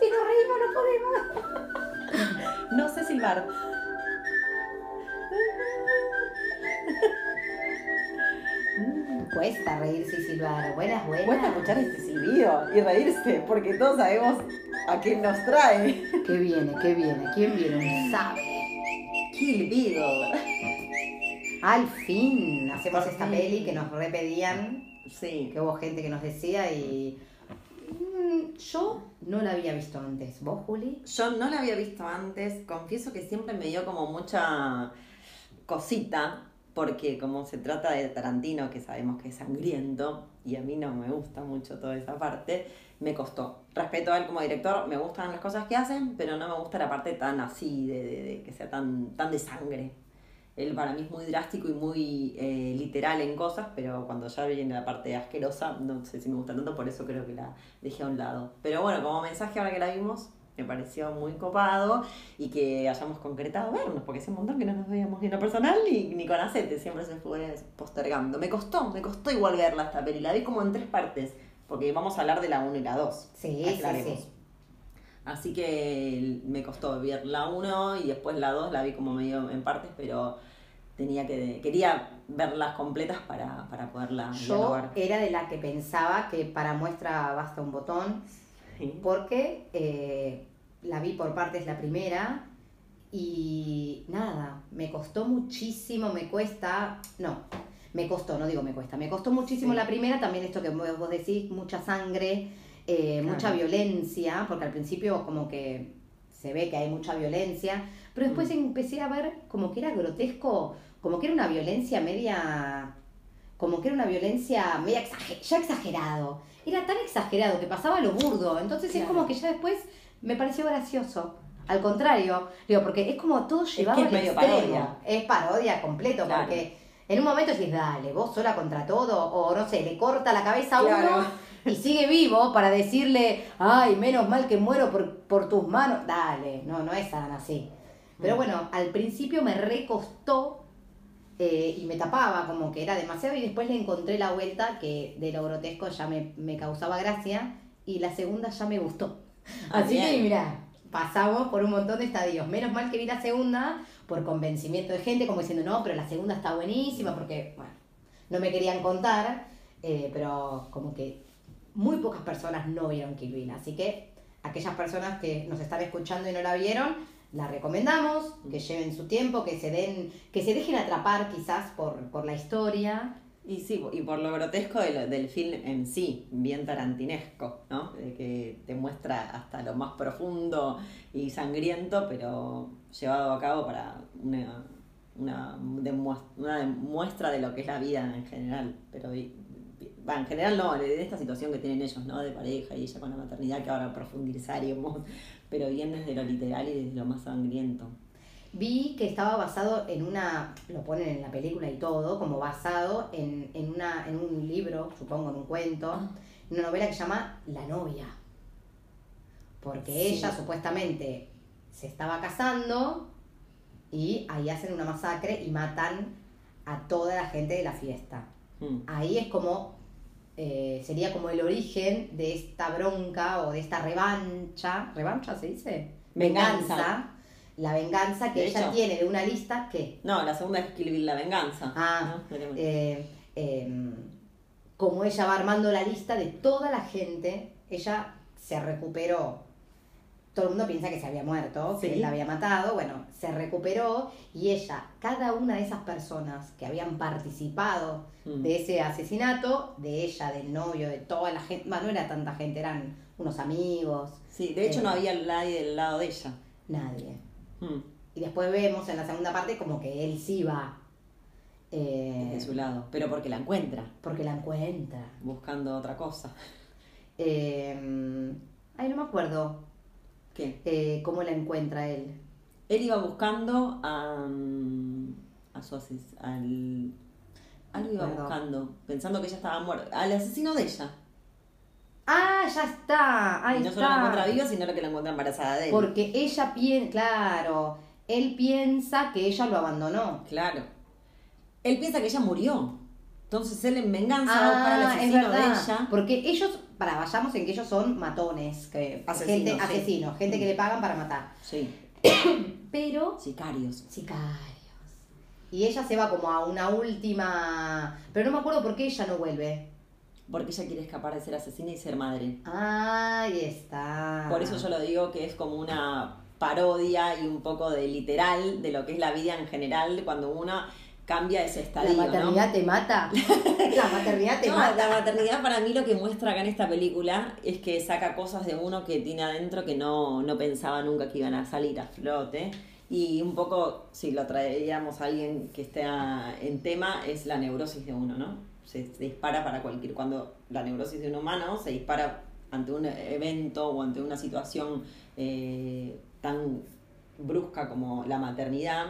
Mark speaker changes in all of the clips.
Speaker 1: Si nos reímos, no podemos.
Speaker 2: No sé silbar.
Speaker 1: Mm, Cuesta reírse y silbar. Buenas, buenas.
Speaker 2: Cuesta escuchar este silbido y reírse, porque todos sabemos a quién nos trae.
Speaker 1: ¿Qué viene? ¿Qué viene? ¿Quién viene? No sabe.
Speaker 2: Kill Bill.
Speaker 1: Al fin hacemos
Speaker 2: Por
Speaker 1: esta
Speaker 2: fin.
Speaker 1: peli que nos repedían,
Speaker 2: Sí.
Speaker 1: que hubo gente que nos decía y... Mm, Yo no la había visto antes. ¿Vos, Juli?
Speaker 2: Yo no la había visto antes, confieso que siempre me dio como mucha cosita, porque como se trata de Tarantino, que sabemos que es sangriento, y a mí no me gusta mucho toda esa parte, me costó. Respeto a él como director, me gustan las cosas que hacen, pero no me gusta la parte tan así, de, de- de que sea tan, tan de sangre. Él para mí es muy drástico y muy eh, literal en cosas, pero cuando ya viene la parte asquerosa, no sé si me gusta tanto, por eso creo que la dejé a un lado. Pero bueno, como mensaje ahora que la vimos, me pareció muy copado y que hayamos concretado vernos, porque hace un montón que no nos veíamos ni en lo personal ni, ni con acete, siempre se fue postergando. Me costó, me costó igual verla esta peli, la vi como en tres partes, porque vamos a hablar de la 1 y la 2.
Speaker 1: Sí,
Speaker 2: aclaremos.
Speaker 1: sí, sí.
Speaker 2: Así que me costó ver la 1 y después la 2 la vi como medio en partes, pero tenía que quería verlas completas para, para poderla
Speaker 1: Yo
Speaker 2: dialogar.
Speaker 1: era de la que pensaba que para muestra basta un botón,
Speaker 2: Sí.
Speaker 1: porque eh, la vi por partes la primera y nada, me costó muchísimo, me cuesta, no, me costó, no digo me cuesta, me costó muchísimo
Speaker 2: Sí.
Speaker 1: la primera, también esto que vos decís, mucha sangre, eh,
Speaker 2: Claro.
Speaker 1: mucha violencia, porque al principio como que se ve que hay mucha violencia, pero después
Speaker 2: Mm.
Speaker 1: empecé a ver como que era grotesco, como que era una violencia media como que era una violencia media exager- ya exagerado. Era tan exagerado que pasaba lo burdo. Entonces es como que ya después me pareció gracioso. Al contrario, digo, porque es como todo llevado
Speaker 2: que es medio
Speaker 1: extremo.
Speaker 2: parodia.
Speaker 1: Es parodia completo,
Speaker 2: Claro.
Speaker 1: porque en un momento decís, dale, vos sola contra todo, o no sé, le corta la cabeza a
Speaker 2: Claro.
Speaker 1: uno y sigue vivo para decirle, ay, menos mal que muero por, por tus manos. Dale, no, no es tan así. Pero
Speaker 2: Mm.
Speaker 1: bueno, al principio me recostó eh, y me tapaba, como que era demasiado, y después le encontré la vuelta que de lo grotesco ya me, me causaba gracia, y la segunda ya me gustó. Así que mira, pasamos por un montón de estadios. Menos mal que vi la segunda por convencimiento de gente, como diciendo, no, pero la segunda está buenísima, porque, bueno, no me querían contar, eh, pero como que muy pocas personas no vieron Kill Bill. Así que aquellas personas que nos están escuchando y no la vieron, la recomendamos, que lleven su tiempo, que se den, que se dejen atrapar quizás por, por la historia.
Speaker 2: Y sí, y por lo grotesco del, del film en sí, bien tarantinesco, ¿no? De que te muestra hasta lo más profundo y sangriento, pero llevado a cabo para una, una, una demuestra de lo que es la vida en general. Pero va, en general no, de esta situación que tienen ellos, ¿no? De pareja y ella con la maternidad, que ahora profundizaremos, pero bien desde lo literal y desde lo más sangriento.
Speaker 1: Vi que estaba basado en una, lo ponen en la película y todo, como basado en, en, una, en un libro, supongo, en un cuento, en una novela que se llama La novia. Porque
Speaker 2: Sí.
Speaker 1: ella supuestamente se estaba casando y ahí hacen una masacre y matan a toda la gente de la fiesta.
Speaker 2: Mm.
Speaker 1: Ahí es como, eh, sería como el origen de esta bronca o de esta revancha, ¿revancha se dice?
Speaker 2: Venganza.
Speaker 1: La venganza que
Speaker 2: De
Speaker 1: ella
Speaker 2: hecho-
Speaker 1: tiene de una lista que,
Speaker 2: No, la segunda es Kill Bill, la venganza.
Speaker 1: Ah, eh, eh, como ella va armando la lista de toda la gente, ella se recuperó. Todo el mundo piensa que se había muerto, que él la había matado. Bueno, se recuperó y ella, cada una de esas personas que habían participado
Speaker 2: Mm.
Speaker 1: de ese asesinato, de ella, del novio, de toda la gente, bueno, no era tanta gente, eran unos amigos,
Speaker 2: Sí, de hecho
Speaker 1: Eh.
Speaker 2: no había nadie del lado de ella.
Speaker 1: nadie.
Speaker 2: Mm,
Speaker 1: Y después vemos en la segunda parte como que él sí va. eh,
Speaker 2: Desde su lado. Pero porque la encuentra,
Speaker 1: porque la encuentra.
Speaker 2: buscando otra cosa.
Speaker 1: Eh, ay, no me acuerdo
Speaker 2: ¿Qué?
Speaker 1: eh, cómo la encuentra él.
Speaker 2: Él iba buscando a, mm, a su ases- al algo iba
Speaker 1: Perdón.
Speaker 2: buscando, pensando que ella estaba muerta, al asesino de ella.
Speaker 1: Ah, ya está, ahí
Speaker 2: y no solo la encuentra viva, sino que la encuentra embarazada de él.
Speaker 1: Porque ella piensa, claro, él piensa que ella lo abandonó.
Speaker 2: Claro. Él piensa que ella murió. Entonces él en venganza
Speaker 1: Ah, es
Speaker 2: asesino de ella.
Speaker 1: Porque ellos, para vayamos en que ellos son matones, que
Speaker 2: Asesinos,
Speaker 1: gente,
Speaker 2: sí.
Speaker 1: asesinos, gente que le pagan para matar.
Speaker 2: Sí,
Speaker 1: Pero
Speaker 2: sicarios.
Speaker 1: sicarios. Y ella se va como a una última. Pero no me acuerdo por qué ella no vuelve.
Speaker 2: Porque ella quiere escapar de ser asesina y ser madre.
Speaker 1: Ahí está.
Speaker 2: Por eso yo lo digo que es como una parodia y un poco de literal de lo que es la vida en general cuando uno cambia ese
Speaker 1: La
Speaker 2: estadio,
Speaker 1: maternidad
Speaker 2: ¿no?
Speaker 1: te mata. La maternidad te
Speaker 2: No,
Speaker 1: mata.
Speaker 2: la maternidad para mí lo que muestra acá en esta película es que saca cosas de uno que tiene adentro que no, no pensaba nunca que iban a salir a flote. Y un poco, si lo traeríamos a alguien que esté en tema, es la neurosis de uno, ¿no? Se, se dispara para cualquier... Cuando la neurosis de un humano se dispara ante un evento o ante una situación eh, tan brusca como la maternidad,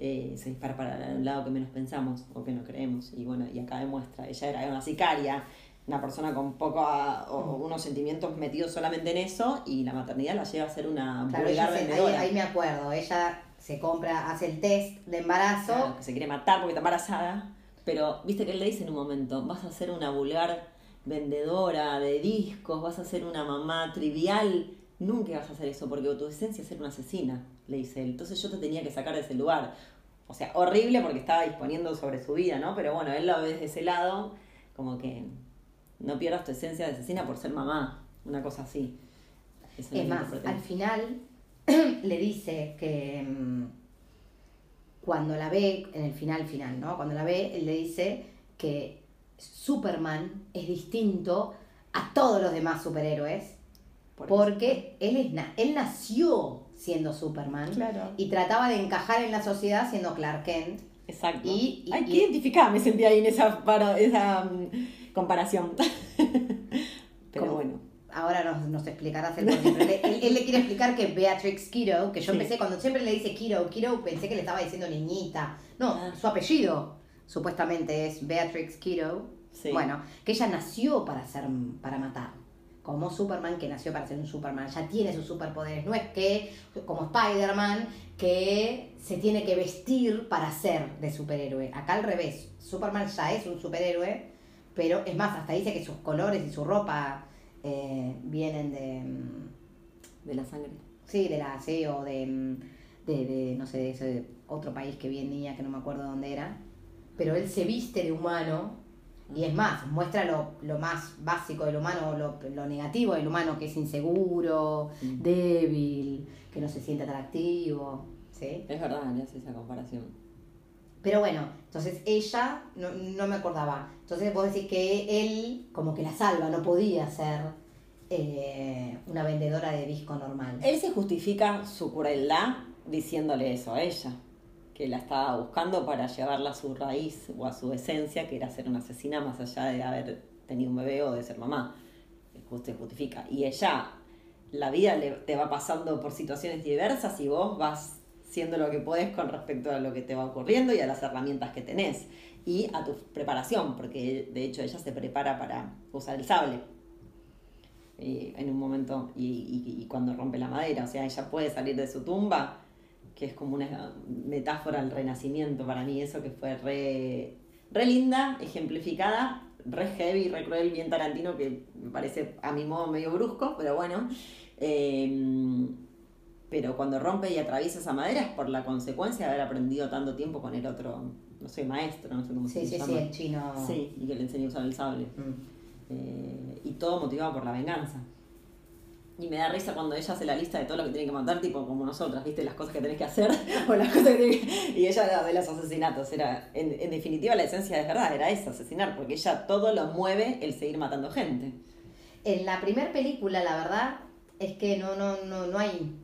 Speaker 2: eh, se dispara para el lado que menos pensamos o que no creemos. Y bueno, y acá demuestra, ella era una sicaria, una persona con poco o unos sentimientos metidos solamente en eso, y la maternidad la lleva a ser una
Speaker 1: Claro,
Speaker 2: vulgar
Speaker 1: se- ahí, ahí me acuerdo. Ella se compra, hace el test de embarazo.
Speaker 2: Claro, que se quiere matar porque está embarazada. Pero viste que él le dice en un momento, vas a ser una vulgar vendedora de discos, vas a ser una mamá trivial, nunca vas a hacer eso porque tu esencia es ser una asesina, le dice él. Entonces yo te tenía que sacar de ese lugar. O sea, horrible porque estaba disponiendo sobre su vida, ¿no? Pero bueno, él lo ve desde ese lado, como que no pierdas tu esencia de asesina por ser mamá, una cosa así. Eso
Speaker 1: Es más, al final le dice que mm, cuando la ve, en el final final, ¿no? Cuando la ve, él le dice que Superman es distinto a todos los demás superhéroes
Speaker 2: Por
Speaker 1: porque él, es na- él nació siendo Superman
Speaker 2: Claro.
Speaker 1: y trataba de encajar en la sociedad siendo Clark Kent.
Speaker 2: Exacto.
Speaker 1: Y- y-
Speaker 2: Ay, qué
Speaker 1: y-
Speaker 2: identificada me sentí ahí en esa, paro- esa mm, comparación. Pero bueno.
Speaker 1: Ahora nos, nos explicarás el porqué. pero le- él, él le quiere explicar que Beatrix Kiddo, que yo
Speaker 2: Sí.
Speaker 1: empecé, cuando siempre le dice Kiddo, Kiddo, pensé que le estaba diciendo niñita. No,
Speaker 2: Ah.
Speaker 1: su apellido supuestamente es Beatrix Kiddo.
Speaker 2: Sí.
Speaker 1: Bueno, que ella nació para ser, para matar. Como Superman, que nació para ser un Superman. Ya tiene sus superpoderes. No es que, como Spider-Man, que se tiene que vestir para ser de superhéroe. Acá al revés. Superman ya es un superhéroe, pero es más, hasta dice que sus colores y su ropa eh, vienen de. mm,
Speaker 2: De la sangre.
Speaker 1: Sí, de la sí, o de, mm, de, de, no sé, de ese otro país que venía, que no me acuerdo dónde era. Pero él se viste de humano y es más, muestra lo, lo más básico del humano, lo, lo negativo del humano, que es inseguro,
Speaker 2: Mm.
Speaker 1: débil, que no se siente atractivo, ¿sí?
Speaker 2: Es verdad, le hace esa comparación.
Speaker 1: Pero bueno, entonces ella, no, no me acordaba. Entonces vos decís que él como que la salva, no podía ser eh, una vendedora de disco normal.
Speaker 2: Él se justifica su crueldad diciéndole eso a ella, que la estaba buscando para llevarla a su raíz o a su esencia, que era ser una asesina más allá de haber tenido un bebé o de ser mamá. Se justifica. Y ella, la vida le, te va pasando por situaciones diversas y vos vas siendo lo que podés con respecto a lo que te va ocurriendo y a las herramientas que tenés. Y a tu preparación, porque de hecho ella se prepara para usar el sable eh, en un momento y, y- y cuando rompe la madera, o sea, ella puede salir de su tumba, que es como una metáfora al renacimiento para mí, eso que fue re, re linda, ejemplificada, re heavy, re cruel, bien tarantino, que me parece a mi modo medio brusco, pero bueno. Eh, pero cuando rompe y atraviesa esa madera es por la consecuencia de haber aprendido tanto tiempo con el otro, no sé, maestro, no sé cómo
Speaker 1: Sí,
Speaker 2: se
Speaker 1: sí,
Speaker 2: llama.
Speaker 1: sí, el chino.
Speaker 2: Sí, y que le enseñó a usar el sable.
Speaker 1: Mm.
Speaker 2: Eh, y todo motivado por la venganza. Y me da risa cuando ella hace la lista de todo lo que tiene que matar, tipo como nosotras, ¿viste? Las cosas que tenés que hacer o las cosas que tenés que- Y ella era de los asesinatos. Era, en, en definitiva, la esencia de verdad era esa, asesinar, porque ella todo lo mueve el seguir matando gente.
Speaker 1: En la primera película, la verdad, es que no, no, no, no hay.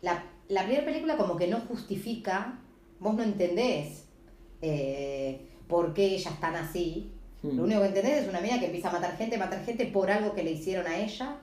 Speaker 1: La, la primera película como que no justifica, vos no entendés eh, por qué ellas están así.
Speaker 2: Hmm.
Speaker 1: Lo único que entendés es una mina que empieza a matar gente, matar gente por algo que le hicieron a ella,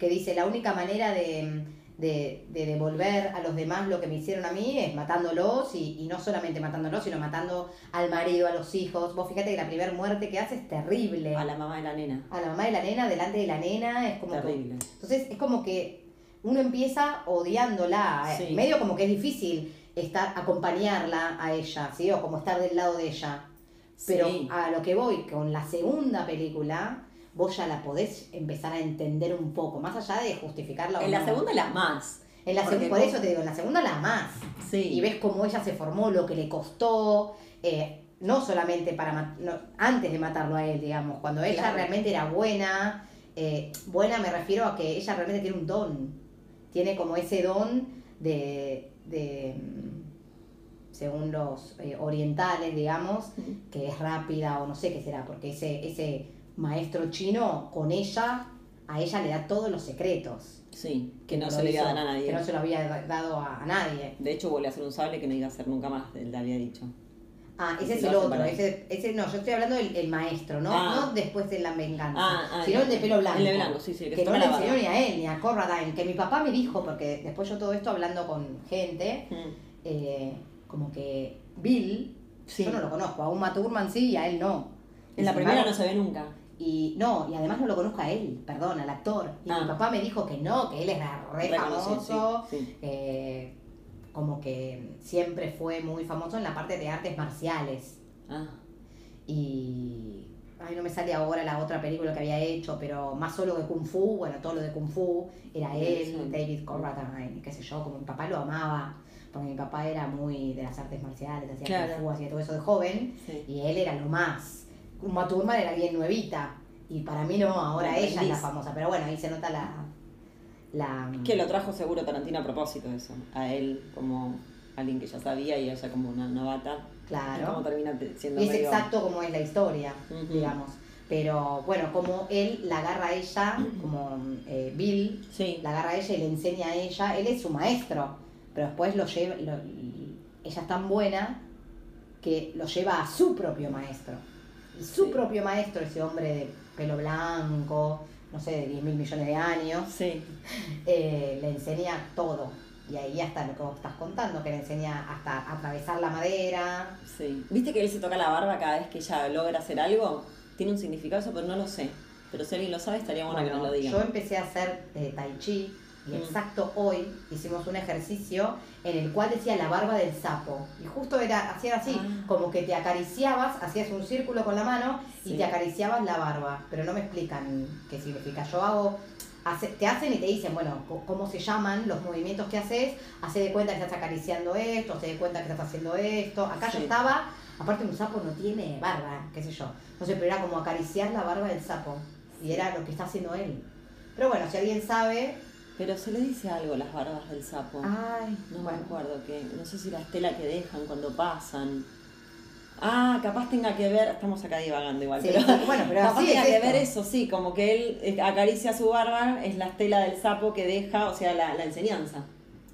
Speaker 1: que dice la única manera de, de, de devolver a los demás lo que me hicieron a mí es matándolos y, y no solamente matándolos, sino matando al marido, a los hijos. Vos fíjate que la primera muerte que hace es terrible.
Speaker 2: A la mamá de la nena.
Speaker 1: A la mamá de la nena, delante de la nena, es como que-
Speaker 2: Terrible.
Speaker 1: entonces es como que uno empieza odiándola, eh, medio como que es difícil estar, acompañarla a ella, ¿sí? O como estar del lado de ella. Pero
Speaker 2: Sí.
Speaker 1: a lo que voy, con la segunda película, vos ya la podés empezar a entender un poco, más allá de justificarla
Speaker 2: En la segunda la más.
Speaker 1: En la por
Speaker 2: vos-
Speaker 1: eso te digo, en la segunda la más.
Speaker 2: Sí.
Speaker 1: Y ves cómo ella se formó, lo que le costó, eh, no solamente para no, antes de matarlo a él, digamos, cuando ella
Speaker 2: Claro.
Speaker 1: realmente era buena, eh, buena me refiero a que ella realmente tiene un don, tiene como ese don de, de mm, según los eh, orientales, digamos, que es rápida o no sé qué será, porque ese, ese maestro chino con ella, a ella le da todos los secretos.
Speaker 2: Sí, que no se le iba a
Speaker 1: hizo-
Speaker 2: dar a nadie.
Speaker 1: Que no se lo había da- dado a, a nadie.
Speaker 2: De hecho, vuelve a hacer un sable que no iba a hacer nunca más, él le había dicho.
Speaker 1: Ah, ese
Speaker 2: se
Speaker 1: es el otro. Ese, ese no, yo estoy hablando del el maestro, ¿no?
Speaker 2: Ah.
Speaker 1: No después de la venganza.
Speaker 2: Ah, ah,
Speaker 1: sino
Speaker 2: el-
Speaker 1: de pelo blanco.
Speaker 2: el de blanco, sí, sí, que
Speaker 1: no le enseñó ni a él ni a Corradine. Que mi papá me dijo, porque después yo todo esto hablando con gente,
Speaker 2: Mm.
Speaker 1: eh, como que Bill,
Speaker 2: Sí.
Speaker 1: yo no lo conozco, a un Matt Urman sí y a él no.
Speaker 2: En la primera no se ve nunca.
Speaker 1: Y no, y además no lo conozco a él, perdón, al actor. Y
Speaker 2: Ah.
Speaker 1: mi papá me dijo que no, que él era re famoso,
Speaker 2: sí, sí.
Speaker 1: eh, como que siempre fue muy famoso en la parte de artes marciales.
Speaker 2: Ah,
Speaker 1: Y. Ay, no me sale ahora la otra película que había hecho, pero más solo de Kung Fu, bueno, todo lo de Kung Fu, era él,
Speaker 2: Sí.
Speaker 1: David Corradine, qué sé yo, como mi papá lo amaba, porque mi papá era muy de las artes marciales, hacía
Speaker 2: Claro.
Speaker 1: Kung Fu, hacía todo eso de joven,
Speaker 2: sí.
Speaker 1: y él era lo más. Uma Thurman era bien nuevita, y para mí no, ahora ella es la famosa, pero bueno, ahí se nota la. la
Speaker 2: Que lo trajo seguro Tarantino a propósito eso. A él como alguien que ya sabía y ella como una novata. Y
Speaker 1: Claro.
Speaker 2: cómo termina te- siendo
Speaker 1: Y es
Speaker 2: medio-
Speaker 1: exacto como es la historia, digamos. Pero bueno, como él la agarra a ella, como eh, Bill,
Speaker 2: Sí,
Speaker 1: la agarra a ella y le enseña a ella, él es su maestro, pero después lo lleva, lo- ella es tan buena que lo lleva a su propio maestro. Su
Speaker 2: Sí.
Speaker 1: propio maestro, ese hombre de pelo blanco, no sé, de 10 mil millones de años,
Speaker 2: sí.
Speaker 1: eh, le enseña todo. Y ahí hasta lo que vos estás contando, que le enseña hasta atravesar la madera,
Speaker 2: Sí. ¿Viste que él se toca la barba cada vez que ella logra hacer algo? Tiene un significado eso, pero no lo sé. Pero si alguien lo sabe, estaría bueno, que nos lo diga.
Speaker 1: Yo empecé a hacer eh, tai chi y
Speaker 2: Mm.
Speaker 1: exacto hoy hicimos un ejercicio en el cual decía la barba del sapo. Y justo era, así,
Speaker 2: Ah.
Speaker 1: como que te acariciabas, hacías un círculo con la mano y
Speaker 2: Sí.
Speaker 1: te acariciabas la barba. Pero no me explican qué significa. Yo hago, hace- te hacen y te dicen, bueno, cómo se llaman los movimientos que haces, hace de cuenta que estás acariciando esto, hace de cuenta que estás haciendo esto. Acá yo
Speaker 2: Sí.
Speaker 1: estaba, aparte un sapo no tiene barba, qué sé yo. No sé, pero era como acariciar la barba del sapo. Y era lo que está haciendo él. Pero bueno, si alguien sabe.
Speaker 2: Pero se le dice algo a las barbas del sapo.
Speaker 1: Ay,
Speaker 2: no
Speaker 1: bueno.
Speaker 2: me acuerdo que. No sé si la estela que dejan cuando pasan. Ah, capaz tenga que ver. Estamos acá divagando igual,
Speaker 1: Sí,
Speaker 2: pero.
Speaker 1: sí, bueno, pero
Speaker 2: capaz tenga
Speaker 1: es
Speaker 2: que
Speaker 1: esto.
Speaker 2: ver eso, sí, como que él eh, acaricia su barba, es la estela del sapo que deja, o sea, la, la enseñanza.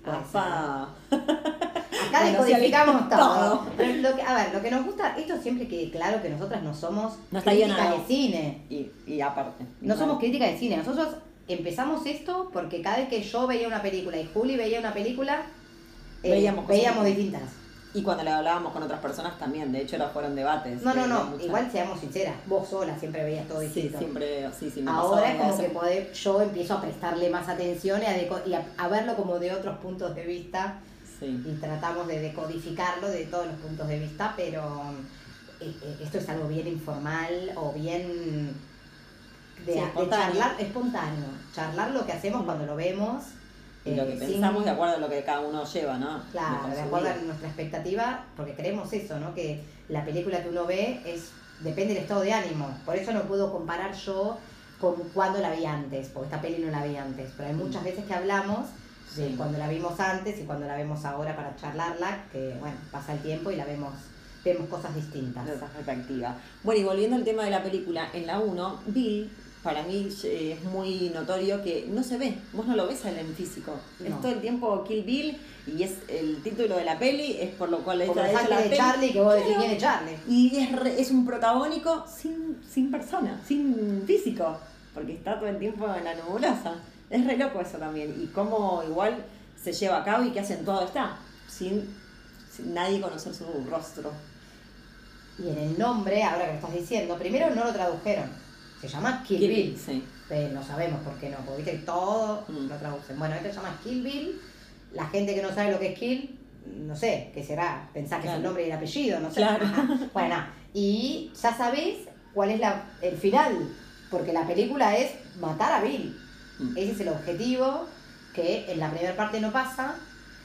Speaker 1: Ah. Acá
Speaker 2: Bueno, sí,
Speaker 1: todo.
Speaker 2: todo.
Speaker 1: Pero lo que, a ver, lo que nos gusta, esto siempre quede claro que nosotras no somos
Speaker 2: No
Speaker 1: críticas de cine.
Speaker 2: Y, y aparte.
Speaker 1: No somos críticas de cine. Nosotros empezamos esto porque cada vez que yo veía una película y Juli veía una película, eh,
Speaker 2: Veíamos
Speaker 1: veíamos, distintas.
Speaker 2: Y cuando le hablábamos con otras personas también, de hecho, no fueron debates.
Speaker 1: No, no, no. Igual seamos sinceras. Vos sola siempre veías todo
Speaker 2: Sí,
Speaker 1: distinto.
Speaker 2: siempre, sí, sí, me
Speaker 1: Ahora es como que poder- yo empiezo a prestarle más atención y, a, deco- y a- a verlo como de otros puntos de vista
Speaker 2: Sí.
Speaker 1: y tratamos de decodificarlo de todos los puntos de vista, pero eh, eh, esto es algo bien informal o bien de,
Speaker 2: Sí,
Speaker 1: de charlar, espontáneo, charlar lo que hacemos cuando lo vemos.
Speaker 2: Y lo
Speaker 1: eh,
Speaker 2: que
Speaker 1: sin-
Speaker 2: pensamos de acuerdo a lo que cada uno lleva, ¿no?
Speaker 1: Claro, de acuerdo a nuestra expectativa, porque creemos eso, ¿no? Que la película que uno ve es depende del estado de ánimo. Por eso no puedo comparar yo con cuando la vi antes, porque esta peli no la vi antes. Pero hay muchas veces que hablamos de
Speaker 2: Sí.
Speaker 1: cuando la vimos antes y cuando la vemos ahora para charlarla, que bueno, pasa el tiempo y la vemos, vemos cosas distintas.
Speaker 2: de esa perspectiva. Bueno, y volviendo al tema de la película, en la 1, Bill, para mí eh, es muy notorio que no se ve, vos no lo ves en físico.
Speaker 1: No.
Speaker 2: Es todo el tiempo Kill Bill y es el título de la peli, es por lo cual hecha la
Speaker 1: de. Charlie, que vos decís quién es Charlie.
Speaker 2: Y es, re- es un protagónico sin, sin persona, sin físico, porque está todo el tiempo en la nebulosa. Es re loco eso también. Y cómo igual se lleva a cabo y qué acentuado está, sin, sin nadie conocer su rostro.
Speaker 1: Y en el nombre, ahora que lo estás diciendo, primero no lo tradujeron. Se llama Kill, Bill.
Speaker 2: Sí.
Speaker 1: Eh, no sabemos por qué no, porque viste que todo
Speaker 2: Mm.
Speaker 1: lo traducen. Bueno, este se llama Kill Bill. La gente que no sabe lo que es Kill, no sé, ¿qué será? Pensás que es el nombre y el apellido, no sé.
Speaker 2: Claro.
Speaker 1: Ajá. Bueno, y ya sabés cuál es la, el final, porque la película es matar a Bill.
Speaker 2: Mm.
Speaker 1: Ese es el objetivo que en la primera parte no pasa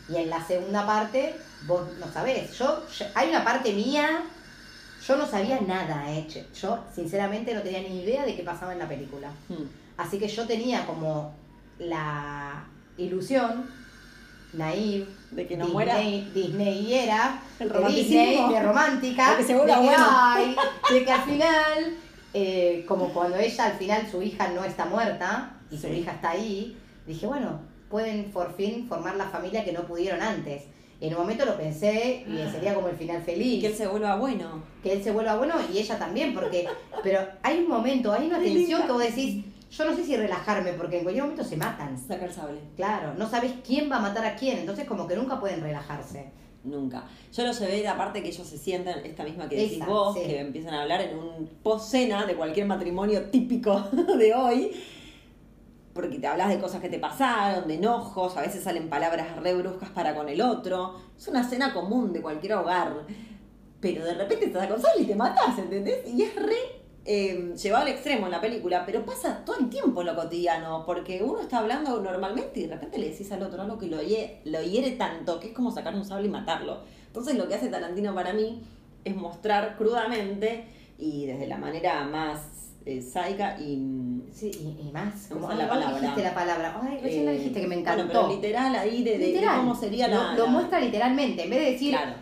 Speaker 1: y en la segunda parte vos no sabés. Yo, yo- hay una parte mía, yo no sabía nada, eh. Yo sinceramente no tenía ni idea de qué pasaba en la película.
Speaker 2: Mm.
Speaker 1: Así que yo tenía como la ilusión, naive,
Speaker 2: De que no
Speaker 1: Disney,
Speaker 2: muera.
Speaker 1: Disneyera,
Speaker 2: El
Speaker 1: de. Disney, de romántica,
Speaker 2: De que
Speaker 1: de que, de que al final, eh, como cuando ella al final su hija no está muerta y su hija está ahí, dije, bueno, pueden por fin formar la familia que no pudieron antes. En un momento lo pensé y sería como el final feliz.
Speaker 2: Que él se vuelva bueno.
Speaker 1: que él se vuelva bueno y ella también, porque, pero hay un momento, hay una tensión que vos decís, yo no sé si relajarme, porque en cualquier momento se matan.
Speaker 2: Saca el sable.
Speaker 1: Claro, no sabes quién va a matar a quién, entonces como que nunca pueden relajarse.
Speaker 2: Nunca. Yo lo llevé de aparte que ellos se sientan, esta misma que decís
Speaker 1: Esa,
Speaker 2: vos,
Speaker 1: sí.
Speaker 2: que empiezan a hablar en un post-cena de cualquier matrimonio típico de hoy. Porque te hablas de cosas que te pasaron, de enojos, a veces salen palabras re bruscas para con el otro. Es una cena común de cualquier hogar. Pero de repente te das con sal y te matas, ¿entendés? Y es re eh, llevado al extremo en la película, pero pasa todo el tiempo en lo cotidiano, porque uno está hablando normalmente y de repente le decís al otro algo que lo hiere, lo hiere tanto, que es como sacar un sable y matarlo. Entonces lo que hace Tarantino para mí es mostrar crudamente y desde la manera más eh, sádica y...
Speaker 1: Sí, y, y más.
Speaker 2: A la palabra.
Speaker 1: dijiste la palabra. Ay, recién la
Speaker 2: eh,
Speaker 1: dijiste que me
Speaker 2: bueno,
Speaker 1: encantó.
Speaker 2: pero literal ahí de, de- de
Speaker 1: Literal.
Speaker 2: cómo sería
Speaker 1: lo,
Speaker 2: la...
Speaker 1: lo
Speaker 2: la-
Speaker 1: muestra literalmente, en vez de decir,
Speaker 2: Claro.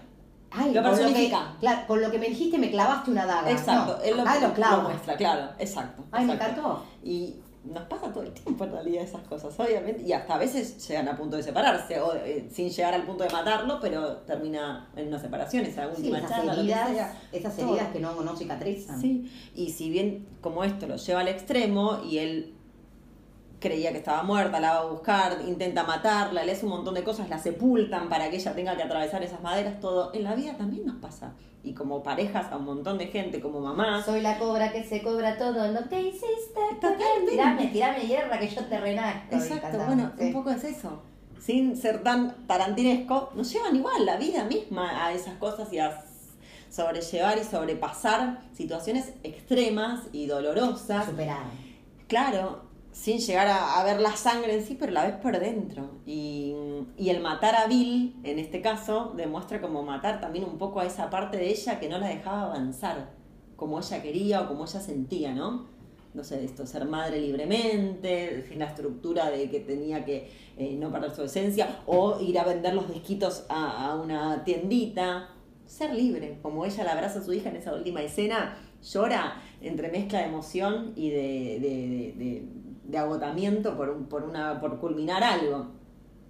Speaker 1: ay,
Speaker 2: Lo
Speaker 1: con lo, que,
Speaker 2: personifica.
Speaker 1: claro, con lo que me dijiste me clavaste una daga.
Speaker 2: Exacto,
Speaker 1: No,
Speaker 2: él lo,
Speaker 1: lo clavo.
Speaker 2: lo muestra, claro, exacto.
Speaker 1: Ay, me
Speaker 2: exacto.
Speaker 1: encantó.
Speaker 2: Y nos pasa todo el tiempo en realidad esas cosas, obviamente, y hasta a veces llegan a punto de separarse, o eh, sin llegar al punto de matarlo, pero termina en una separación, esa
Speaker 1: Sí,
Speaker 2: última
Speaker 1: esas
Speaker 2: charla, lo que
Speaker 1: heridas,
Speaker 2: sea.
Speaker 1: esas
Speaker 2: Todo.
Speaker 1: heridas que no, no cicatrizan.
Speaker 2: Sí, y si bien como esto lo lleva al extremo y él creía que estaba muerta, la va a buscar, intenta matarla, le hace un montón de cosas, la sepultan para que ella tenga que atravesar esas maderas, todo, en la vida también nos pasa. Y como parejas a un montón de gente, como mamás,
Speaker 1: Soy la cobra que se cobra todo lo que hiciste.
Speaker 2: Totalmente.
Speaker 1: Tirame, tirame hierra que yo te renazco.
Speaker 2: Exacto, bueno,
Speaker 1: sí.
Speaker 2: un poco es eso. Sin ser tan tarantinesco, nos llevan igual la vida misma a esas cosas y a sobrellevar y sobrepasar situaciones extremas y dolorosas.
Speaker 1: Superar.
Speaker 2: Claro, sin llegar a, ver la sangre en sí, pero la ves por dentro. Y, y el matar a Bill, en este caso, demuestra como matar también un poco a esa parte de ella que no la dejaba avanzar, como ella quería o como ella sentía, ¿no? No sé, esto, ser madre libremente, la estructura de que tenía que eh, no perder su esencia, o ir a vender los disquitos a, a una tiendita. Ser libre, como ella la abraza a su hija en esa última escena, llora entre mezcla de emoción y de- de agotamiento por, un- por, una, por culminar algo.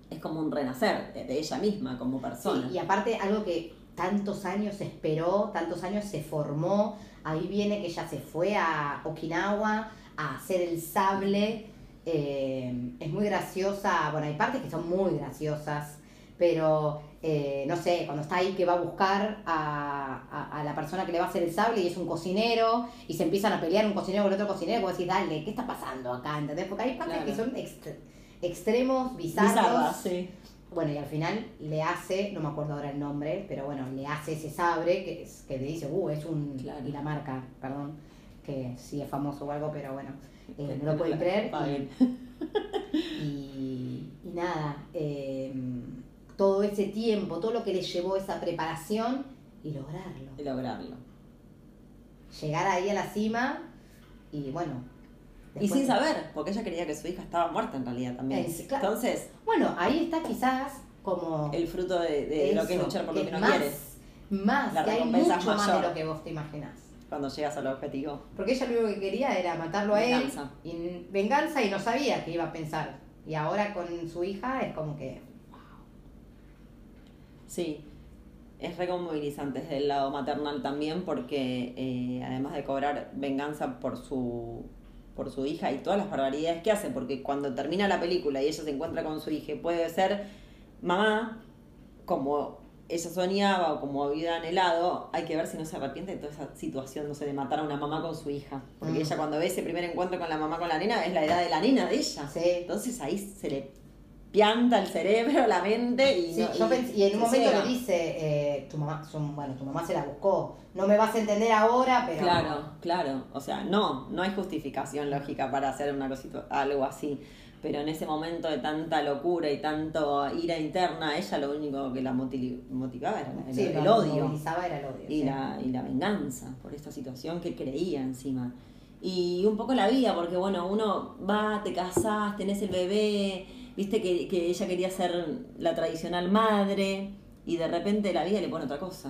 Speaker 2: Es como un renacer de, de ella misma como persona.
Speaker 1: Sí, y aparte algo que tantos años esperó, tantos años se formó, ahí viene que ella se fue a Okinawa a hacer el sable, eh, es muy graciosa, bueno, hay partes que son muy graciosas, pero eh, no sé, cuando está ahí que va a buscar a, a- a la persona que le va a hacer el sable y es un cocinero y se empiezan a pelear un cocinero con otro cocinero, vos decís, dale, ¿qué está pasando acá? ¿Entendés? Porque hay partes
Speaker 2: Claro.
Speaker 1: que son ext- extremos, bizarros.
Speaker 2: Bizarra, sí.
Speaker 1: Bueno, y al final le hace, no me acuerdo ahora el nombre, pero bueno, le hace ese sabre que, es, que le dice, uh, es un.
Speaker 2: Claro.
Speaker 1: Y la marca, perdón, que sí es famoso o algo, pero bueno, eh, no lo pueden creer. Y, y nada, eh, todo ese tiempo, todo lo que le llevó esa preparación y lograrlo.
Speaker 2: Y lograrlo.
Speaker 1: Llegar ahí a la cima y bueno.
Speaker 2: Y sin saber, porque ella creía que su hija estaba muerta en realidad también.
Speaker 1: Sí, claro.
Speaker 2: Entonces,
Speaker 1: Bueno, ahí está quizás como.
Speaker 2: el fruto de, de lo que es luchar por lo que, no
Speaker 1: más,
Speaker 2: quieres
Speaker 1: Más,
Speaker 2: La
Speaker 1: que hay
Speaker 2: recompensa
Speaker 1: mucho
Speaker 2: es
Speaker 1: más de lo que vos te imaginás.
Speaker 2: cuando llegas al objetivo.
Speaker 1: Porque ella lo único que quería era matarlo a él. Y venganza y no sabía qué iba a pensar. Y ahora con su hija es como que.
Speaker 2: Sí, es re movilizante desde el lado maternal también porque eh, además de cobrar venganza por su por su hija y todas las barbaridades que hace, porque cuando termina la película y ella se encuentra con su hija puede ser mamá, como ella soñaba o como había anhelado, hay que ver si no se arrepiente de toda esa situación, no sé, de matar a una mamá con su hija. Porque
Speaker 1: Mm.
Speaker 2: ella cuando ve ese primer encuentro con la mamá con la nena, es la edad de la nena de ella.
Speaker 1: Sí.
Speaker 2: Entonces ahí se le pianta el cerebro, la mente y,
Speaker 1: Sí,
Speaker 2: no-
Speaker 1: yo y en un momento le dice, eh, tu mamá, su- bueno, tu mamá se la buscó, no me vas a entender ahora, pero...
Speaker 2: Claro, claro. O sea, no, no hay justificación lógica para hacer una cosita, algo así. Pero en ese momento de tanta locura y tanto ira interna, ella lo único que la moti- motivaba era el,
Speaker 1: Sí,
Speaker 2: el
Speaker 1: lo
Speaker 2: odio.
Speaker 1: era el odio.
Speaker 2: y,
Speaker 1: sí.
Speaker 2: la, y la venganza por esta situación que creía encima. Y un poco la vida, porque bueno, uno va, te casás, tenés el bebé, viste que, que ella quería ser la tradicional madre y de repente la vida le pone otra cosa.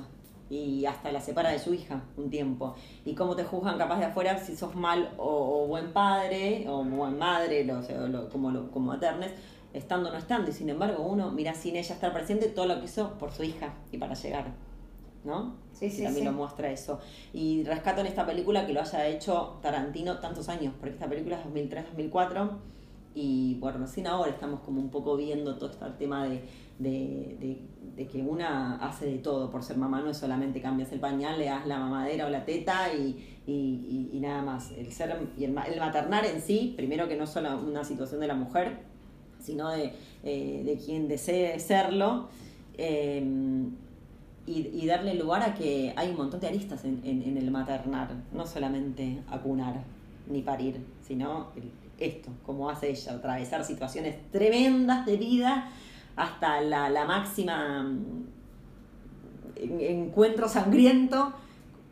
Speaker 2: Y hasta la separa de su hija un tiempo. Y cómo te juzgan capaz de afuera si sos mal o, o buen padre o buen madre, lo, lo- como, lo, como maternes, estando o no estando. Y sin embargo uno mira sin ella estar presente todo lo que hizo por su hija y para llegar. ¿No?
Speaker 1: Sí,
Speaker 2: Y
Speaker 1: sí,
Speaker 2: también
Speaker 1: sí.
Speaker 2: lo muestra eso. Y rescato en esta película que lo haya hecho Tarantino tantos años, porque esta película es 2003-2004 y bueno, recién ahora estamos como un poco viendo todo este tema de, de, de- que una hace de todo por ser mamá, no es solamente cambias el pañal, le das la mamadera o la teta y, y, y- nada más. El ser y el, el maternar en sí, primero que no es solo una situación de la mujer, sino de, eh, de quien desee serlo. eh, y, darle lugar a que hay un montón de aristas en, en- el maternar, no solamente acunar ni parir, sino esto, como hace ella, atravesar situaciones tremendas de vida hasta la, la máxima mm, en- encuentro sangriento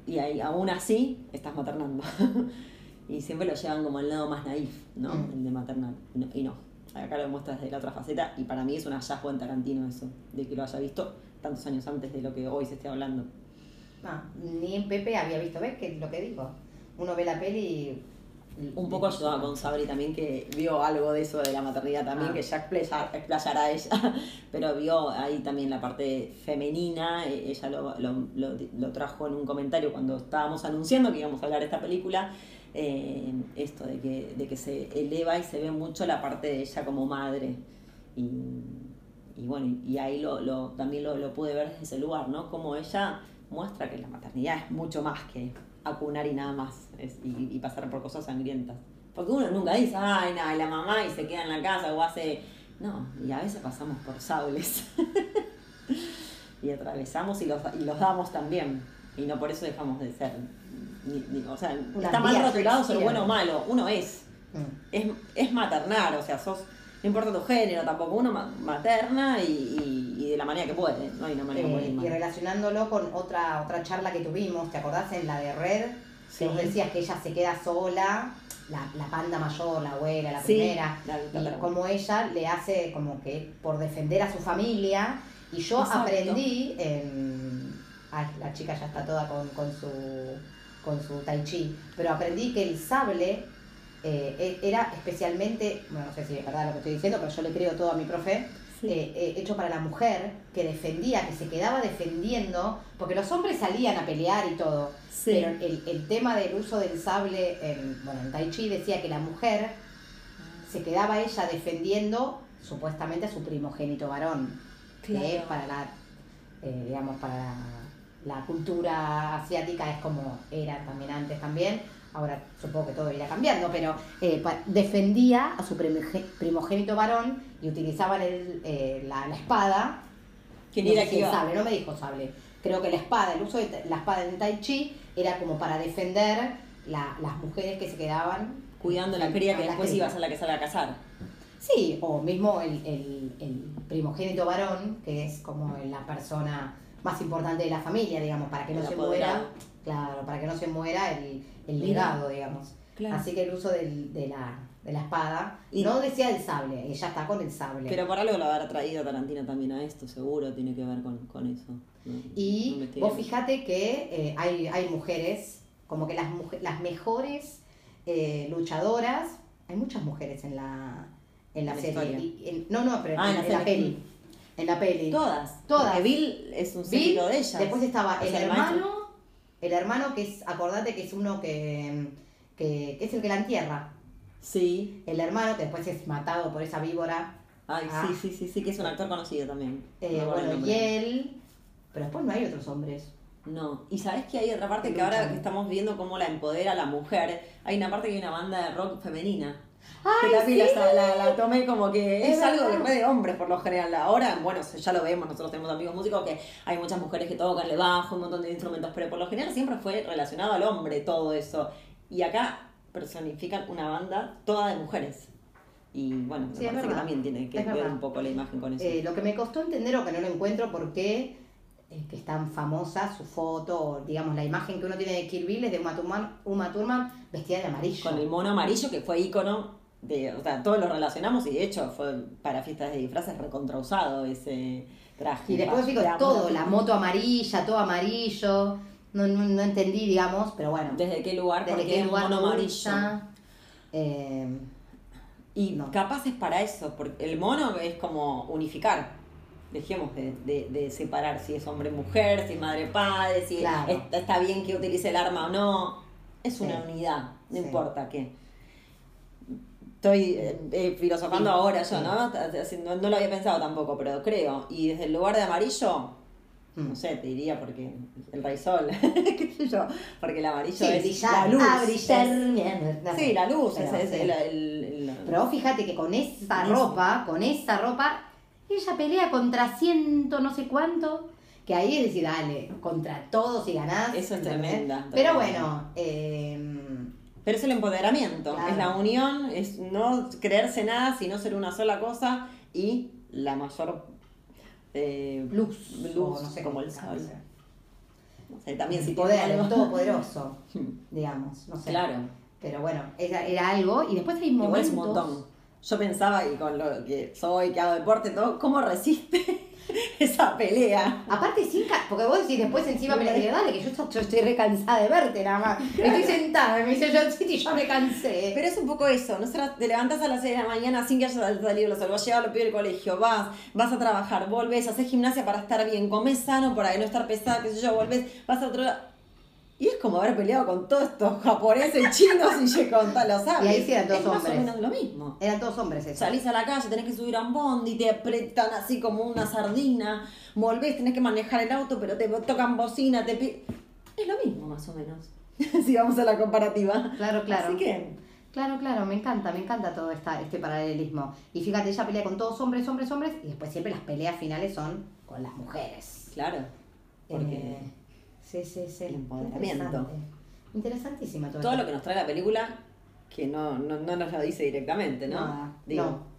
Speaker 2: y ahí, aún así estás maternando. y siempre lo llevan como al lado más naif, ¿no?
Speaker 1: Mm.
Speaker 2: El de maternal. Y no, y no. Acá lo muestras desde la otra faceta y para mí es un hallazgo en Tarantino eso, de que lo haya visto tantos años antes de lo que hoy se esté hablando.
Speaker 1: Ah, ni en Pepe había visto, ¿ves? Que lo que digo. Uno ve la peli y...
Speaker 2: Un poco ayudaba con Sabri también, que vio algo de eso de la maternidad también,
Speaker 1: Ah.
Speaker 2: que ya explayar- explayará ella, pero vio ahí también la parte femenina, eh, ella lo, lo, lo- lo trajo en un comentario cuando estábamos anunciando que íbamos a hablar de esta película, eh, esto de que, de que se eleva y se ve mucho la parte de ella como madre. Y, y bueno, y ahí lo, lo- también lo, lo pude ver desde ese lugar, ¿no? Como ella muestra que la maternidad es mucho más que acunar y nada más es- y, y pasar por cosas sangrientas. Porque uno nunca dice, ay, nada, la mamá y se queda en la casa o hace... No, y a veces pasamos por sables. y atravesamos y los, y los damos también. Y no por eso dejamos de ser. ni- ni- o sea,
Speaker 1: Una
Speaker 2: está mal rotulado ser bueno o malo. Uno es
Speaker 1: Mm.
Speaker 2: es, es maternar, o sea, sos, no importa tu género tampoco, uno ma- materna y, y- y de la manera que puede, no hay una manera
Speaker 1: Eh,
Speaker 2: y
Speaker 1: relacionándolo con otra otra charla que tuvimos, ¿te acordás en la de Red?
Speaker 2: Sí.
Speaker 1: Que vos decías que ella se queda sola, la, la panda mayor, la abuela, la
Speaker 2: Sí,
Speaker 1: primera,
Speaker 2: la- la-
Speaker 1: y como ella le hace como que por defender a su familia, y yo
Speaker 2: Exacto.
Speaker 1: aprendí, en, ay, la chica ya está toda con, con su con su tai chi, pero aprendí que el sable eh, e- era especialmente, bueno, no sé si es verdad lo que estoy diciendo, pero yo le creo todo a mi profe,
Speaker 2: Sí.
Speaker 1: eh, eh, hecho para la mujer que defendía, que se quedaba defendiendo, porque los hombres salían a pelear y todo,
Speaker 2: Sí.
Speaker 1: pero el, el tema del uso del sable en, bueno, en Tai Chi decía que la mujer se quedaba ella defendiendo supuestamente a su primogénito varón, que
Speaker 2: Claro.
Speaker 1: para la, eh, digamos, para la, la cultura asiática es como era también antes también, ahora supongo que todo irá cambiando, pero eh, defendía a su primogénito varón y utilizaban el, eh, la, la espada no sé si el
Speaker 2: iba.
Speaker 1: sable, no me dijo sable. Creo que la espada, el uso de la espada en Tai Chi era como para defender la- las mujeres que se quedaban
Speaker 2: Cuidando la cría que después
Speaker 1: cría.
Speaker 2: iba a ser la que salga a casar.
Speaker 1: Sí, o mismo el, el- el primogénito varón, que es como la persona más importante de la familia, digamos, para que no se muera, claro, para que no se muera el, el legado, digamos.
Speaker 2: Claro.
Speaker 1: Así que el uso del- de, la, de la espada,
Speaker 2: Y-
Speaker 1: no decía el sable, ella está con el sable.
Speaker 2: Pero por algo lo habrá traído Tarantino también a esto, seguro tiene que ver con, con eso. ¿no?
Speaker 1: Y vos fijate que eh, hay, hay mujeres, como que las, las mejores eh, luchadoras, hay muchas mujeres en la, en la serie.
Speaker 2: historia.
Speaker 1: Y- en- no, no, pero
Speaker 2: Ah,
Speaker 1: en,
Speaker 2: en la
Speaker 1: en la peli. En la peli.
Speaker 2: Todas.
Speaker 1: Todas.
Speaker 2: Porque Bill es un
Speaker 1: Bill,
Speaker 2: de ellas.
Speaker 1: Después estaba
Speaker 2: Es
Speaker 1: el,
Speaker 2: el
Speaker 1: hermano,
Speaker 2: maestro.
Speaker 1: el hermano que es, acordate que es uno que, que, que es el que la entierra.
Speaker 2: Sí.
Speaker 1: El hermano que después es matado por esa víbora.
Speaker 2: Ay,
Speaker 1: Ah.
Speaker 2: sí, sí, sí, sí, que es un actor conocido también.
Speaker 1: Eh,
Speaker 2: No
Speaker 1: bueno, y él. Pero después no hay otros hombres.
Speaker 2: No, y sabes que hay otra parte
Speaker 1: Que
Speaker 2: que ahora que estamos viendo cómo la empodera la mujer, hay una parte que hay una banda de rock femenina.
Speaker 1: Ay,
Speaker 2: que también
Speaker 1: sí.
Speaker 2: la, la- la tomé como que es,
Speaker 1: Es
Speaker 2: algo
Speaker 1: verdad.
Speaker 2: re de hombres por lo general. Ahora, bueno, ya lo vemos, nosotros tenemos amigos músicos que hay muchas mujeres que tocan el bajo, un montón de instrumentos, pero por lo general siempre fue relacionado al hombre todo eso. Y acá personifican una banda toda de mujeres. Y bueno, me
Speaker 1: Sí,
Speaker 2: parece que también tiene que
Speaker 1: Es
Speaker 2: ver
Speaker 1: verdad.
Speaker 2: un poco la imagen con eso.
Speaker 1: Eh, lo que me costó entender o que no lo encuentro por qué es que es tan famosa su foto, o, digamos, la imagen que uno tiene de Bill es de Uma Thurman, Uma Thurman vestida de amarillo.
Speaker 2: con el mono amarillo que fue ícono de, o sea, todos lo relacionamos y de hecho fue para fiestas de disfraces recontrausado ese traje.
Speaker 1: Y después digo, todo, la moto amarilla, todo amarillo. No, no, no entendí, digamos, pero bueno.
Speaker 2: ¿Desde qué lugar?
Speaker 1: desde
Speaker 2: Porque
Speaker 1: qué
Speaker 2: es
Speaker 1: lugar
Speaker 2: mono
Speaker 1: lo
Speaker 2: amarillo.
Speaker 1: Eh,
Speaker 2: Y
Speaker 1: No.
Speaker 2: capaz es para eso, porque el mono es como unificar. Dejemos de, de- de separar si es hombre mujer, si es madre padre, si
Speaker 1: Claro.
Speaker 2: es- está bien que utilice el arma o no. Es una
Speaker 1: Sí.
Speaker 2: unidad, no
Speaker 1: Sí.
Speaker 2: importa qué. Estoy eh, eh, filosofando
Speaker 1: Sí,
Speaker 2: ahora yo. ¿no? ¿no? No lo había pensado tampoco, pero creo. Y desde el lugar de amarillo,
Speaker 1: mm.
Speaker 2: no sé, te diría porque el rey sol, qué sé yo, porque el amarillo
Speaker 1: Sí,
Speaker 2: es
Speaker 1: brillar,
Speaker 2: la luz.
Speaker 1: ah, brillar,
Speaker 2: es-
Speaker 1: no sé.
Speaker 2: sí, la luz,
Speaker 1: Pero,
Speaker 2: es,
Speaker 1: sí.
Speaker 2: el- el- el-
Speaker 1: Pero fíjate que con esa ropa, con esa ropa, ella pelea contra ciento no sé cuánto. Que ahí es decir, dale, contra todos y ganás.
Speaker 2: Eso es tremenda,
Speaker 1: Pero bueno, eh,
Speaker 2: Pero es el empoderamiento,
Speaker 1: Claro.
Speaker 2: es la unión, es no creerse nada, sino ser una sola cosa y la mayor eh,
Speaker 1: luz,
Speaker 2: luz
Speaker 1: no sé
Speaker 2: como el sol. No sé, también si
Speaker 1: el
Speaker 2: tiene
Speaker 1: poder, el
Speaker 2: algo-
Speaker 1: todopoderoso, digamos, no sé.
Speaker 2: Claro,
Speaker 1: Pero bueno, era, era algo. Y después hay
Speaker 2: igual
Speaker 1: momentos.
Speaker 2: es un montón. Yo pensaba, y con lo que soy, que hago deporte, todo, ¿cómo resiste esa pelea?
Speaker 1: Aparte, sin porque vos decís después encima me le digo, dale, que yo, estoy- yo estoy re cansada de verte nada más. Estoy sentada, me dice yo, sí, y yo me cansé.
Speaker 2: Pero es un poco eso, ¿no? Te levantás a las 6 de la mañana sin que hayas salido los vas a llevar a los pibes del colegio, vas, vas a trabajar, volvés, haces gimnasia para estar bien, comes sano para no estar pesada, qué sé yo, volvés, vas a otro lado. Y es como haber peleado con todos estos japoneses, chinos y con tal, lo sabes.
Speaker 1: Y ahí sí eran todos
Speaker 2: es más
Speaker 1: hombres.
Speaker 2: o menos lo mismo.
Speaker 1: Eran todos hombres eso.
Speaker 2: Salís a la calle, tenés que subir a un bondi, te apretan así como una sardina, volvés, tenés que manejar el auto, pero te tocan bocina, te Es lo mismo más o menos, si vamos a la comparativa.
Speaker 1: Claro, claro.
Speaker 2: Así que...
Speaker 1: Claro, claro, me encanta, me encanta todo esta, este paralelismo. Y fíjate, ella pelea con todos hombres, hombres, hombres, y después siempre las peleas finales son con las mujeres.
Speaker 2: Claro, porque
Speaker 1: Eh, sí, sí, sí.
Speaker 2: el empoderamiento.
Speaker 1: Interesantísima todo
Speaker 2: todo lo que nos trae la película, que no, no, no nos lo dice directamente, ¿no?
Speaker 1: Nada,
Speaker 2: Digo,
Speaker 1: no.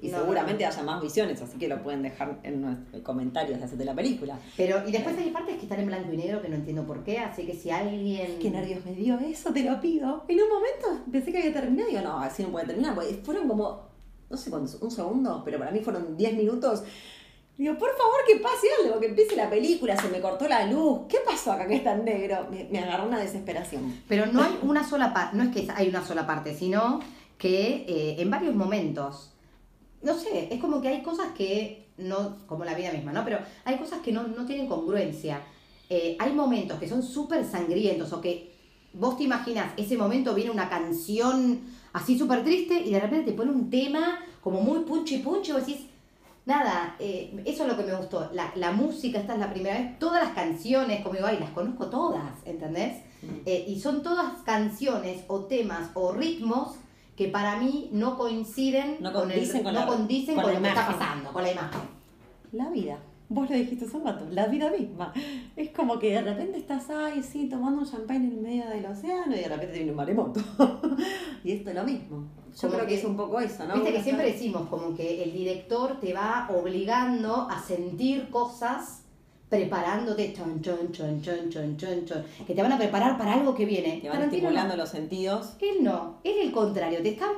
Speaker 2: Y
Speaker 1: No,
Speaker 2: seguramente haya más visiones, así que lo pueden dejar en nuestros comentarios de de la película.
Speaker 1: Pero, y después hay partes que están en blanco y negro que no entiendo por qué, así que si alguien...
Speaker 2: Qué nervios me dio eso, te lo pido. En un momento pensé que había terminado y digo, no, así no puede terminar. porque Fueron como, no sé cuántos, un segundo, pero para mí fueron 10 minutos. Digo, por favor, que pase algo, que empiece la película, se me cortó la luz. ¿Qué pasó acá que es tan negro? Me, me agarró una desesperación.
Speaker 1: Pero no hay una sola parte, no es que hay una sola parte, sino que eh, en varios momentos, no sé, es como que hay cosas que no, como la vida misma, ¿no? Pero hay cosas que no, no tienen congruencia. Eh, hay momentos que son súper sangrientos o que vos te imaginas, ese momento viene una canción así súper triste y de repente te pone un tema como muy punchi punchi y vos decís, nada, eh, eso es lo que me gustó. La, la música, esta es la primera vez, todas las canciones, como digo, ay, las conozco todas, ¿entendés? Eh, y son todas canciones o temas o ritmos que para mí no coinciden
Speaker 2: No
Speaker 1: con, el-
Speaker 2: condicen con
Speaker 1: no
Speaker 2: la-
Speaker 1: condicen
Speaker 2: con
Speaker 1: lo que está pasando, con la imagen.
Speaker 2: La vida. Vos lo dijiste hace un rato, la vida misma. Es como que de repente estás ahí, sí, tomando un champán en medio del océano y de repente te viene un maremoto. y esto es lo mismo. Yo
Speaker 1: Como
Speaker 2: creo que,
Speaker 1: que-
Speaker 2: es un poco eso, ¿no?
Speaker 1: Viste que siempre decimos como que el director te va obligando a sentir cosas preparándote, chon, chon, chon, chon, chon, chon, chon, que te van a preparar para algo que viene.
Speaker 2: Te van
Speaker 1: Tarantino no.
Speaker 2: estimulando los sentidos.
Speaker 1: Él no, es el contrario, te están,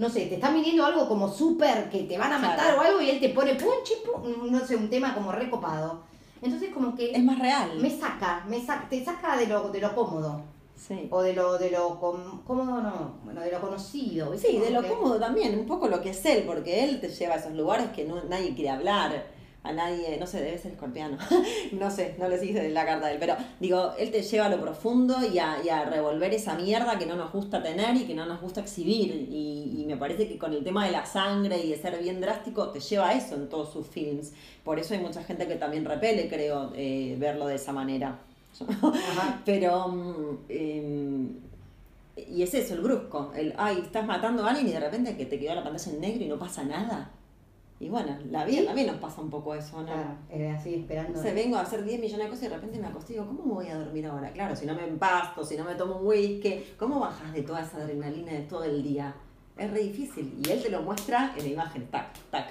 Speaker 1: no sé, te están viniendo algo como súper que te van a matar
Speaker 2: Claro.
Speaker 1: o algo y él te pone punchi, pum, no sé, un tema como recopado. Entonces como que
Speaker 2: Es más real.
Speaker 1: me saca, me saca, te saca de lo, de lo cómodo,
Speaker 2: Sí.
Speaker 1: o de lo, de lo com- cómodo no, bueno, de lo conocido.
Speaker 2: Sí, de lo
Speaker 1: que-
Speaker 2: cómodo también, un poco lo que es él, porque él te lleva a esos lugares que no, nadie quiere hablar, a nadie, no sé, debe ser escorpiano, no sé, no le hice la carta de él, pero digo, él te lleva a lo profundo y a, y a revolver esa mierda que no nos gusta tener y que no nos gusta exhibir, y, y me parece que con el tema de la sangre y de ser bien drástico, te lleva a eso en todos sus films, por eso hay mucha gente que también repele, creo, eh, verlo de esa manera.
Speaker 1: Ajá.
Speaker 2: Pero mm, em, Y es eso, el brusco. El, ay, estás matando a alguien y de repente que te quedó la pantalla en negro y no pasa nada. Y bueno, la vida también nos pasa un poco eso, ¿no?
Speaker 1: Claro, eh, así esperando.
Speaker 2: O sea, vengo a hacer 10 millones de cosas y de repente me acosté y digo, ¿cómo voy a dormir ahora? Claro, si no me empasto, si no me tomo un whisky, ¿cómo bajas de toda esa adrenalina de todo el día? Es re difícil. Y él te lo muestra en la imagen, tac, tac.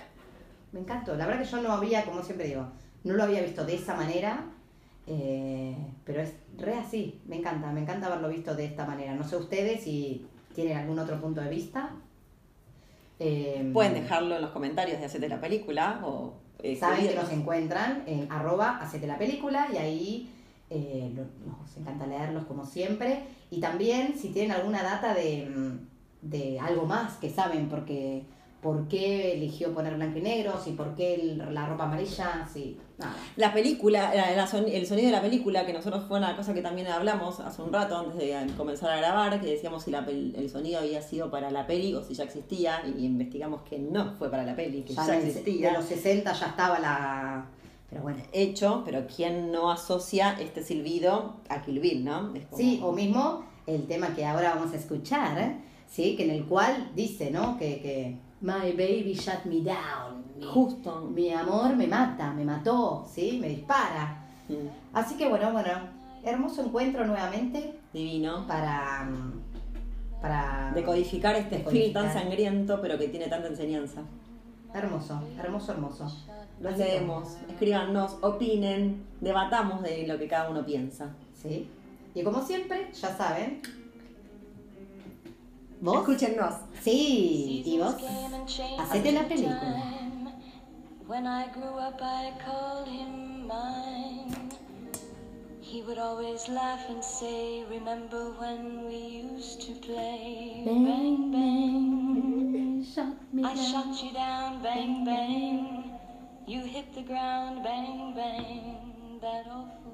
Speaker 1: Me encantó. La verdad que yo no había, como siempre digo, no lo había visto de esa manera, eh, pero es re así. Me encanta, me encanta haberlo visto de esta manera. No sé ustedes si tienen algún otro punto de vista. Eh,
Speaker 2: Pueden dejarlo en los comentarios de Hacete la Película o... eh,
Speaker 1: Saben que nos encuentran en arroba hacete la película y ahí eh, nos encanta leerlos como siempre. Y también si tienen alguna data de, mm, de algo más que saben, porque por qué eligió poner blanco y negro, si por qué el- la ropa amarilla, si nada.
Speaker 2: La película, la- la son- el sonido de la película, que nosotros fue una cosa que también hablamos hace un rato antes de comenzar a grabar, que decíamos si la el sonido había sido para la peli o si ya existía, y investigamos que no fue para la peli, que
Speaker 1: Ya
Speaker 2: ya, existía.
Speaker 1: de los 60 ya estaba la... Pero bueno.
Speaker 2: Hecho, pero ¿quién no asocia este silbido a Kill Bill, no? Como-
Speaker 1: Sí, o mismo el tema que ahora vamos a escuchar, ¿eh? ¿sí? Que en el cual dice, ¿no? Que, que My baby shut me down. Mi,
Speaker 2: Justo.
Speaker 1: mi amor me mata, me mató, ¿sí? Me dispara.
Speaker 2: Mm,
Speaker 1: Así que bueno, bueno, hermoso encuentro nuevamente
Speaker 2: Divino.
Speaker 1: para... mm, para
Speaker 2: Decodificar este film tan sangriento, pero que tiene tanta enseñanza.
Speaker 1: Hermoso, hermoso, hermoso. Que-
Speaker 2: leemos, escríbanos, opinen, debatamos de lo que cada uno piensa.
Speaker 1: Sí. Y como siempre, ya saben. ¿Vos?
Speaker 2: Escúchennos.
Speaker 1: Sí, y vos. Hacete la película.
Speaker 3: When I grew up, I called him mine. He would always laugh and say, Remember when we used to play? Bang, bang. I shot you down, bang, bang. You hit the ground, bang, bang. That awful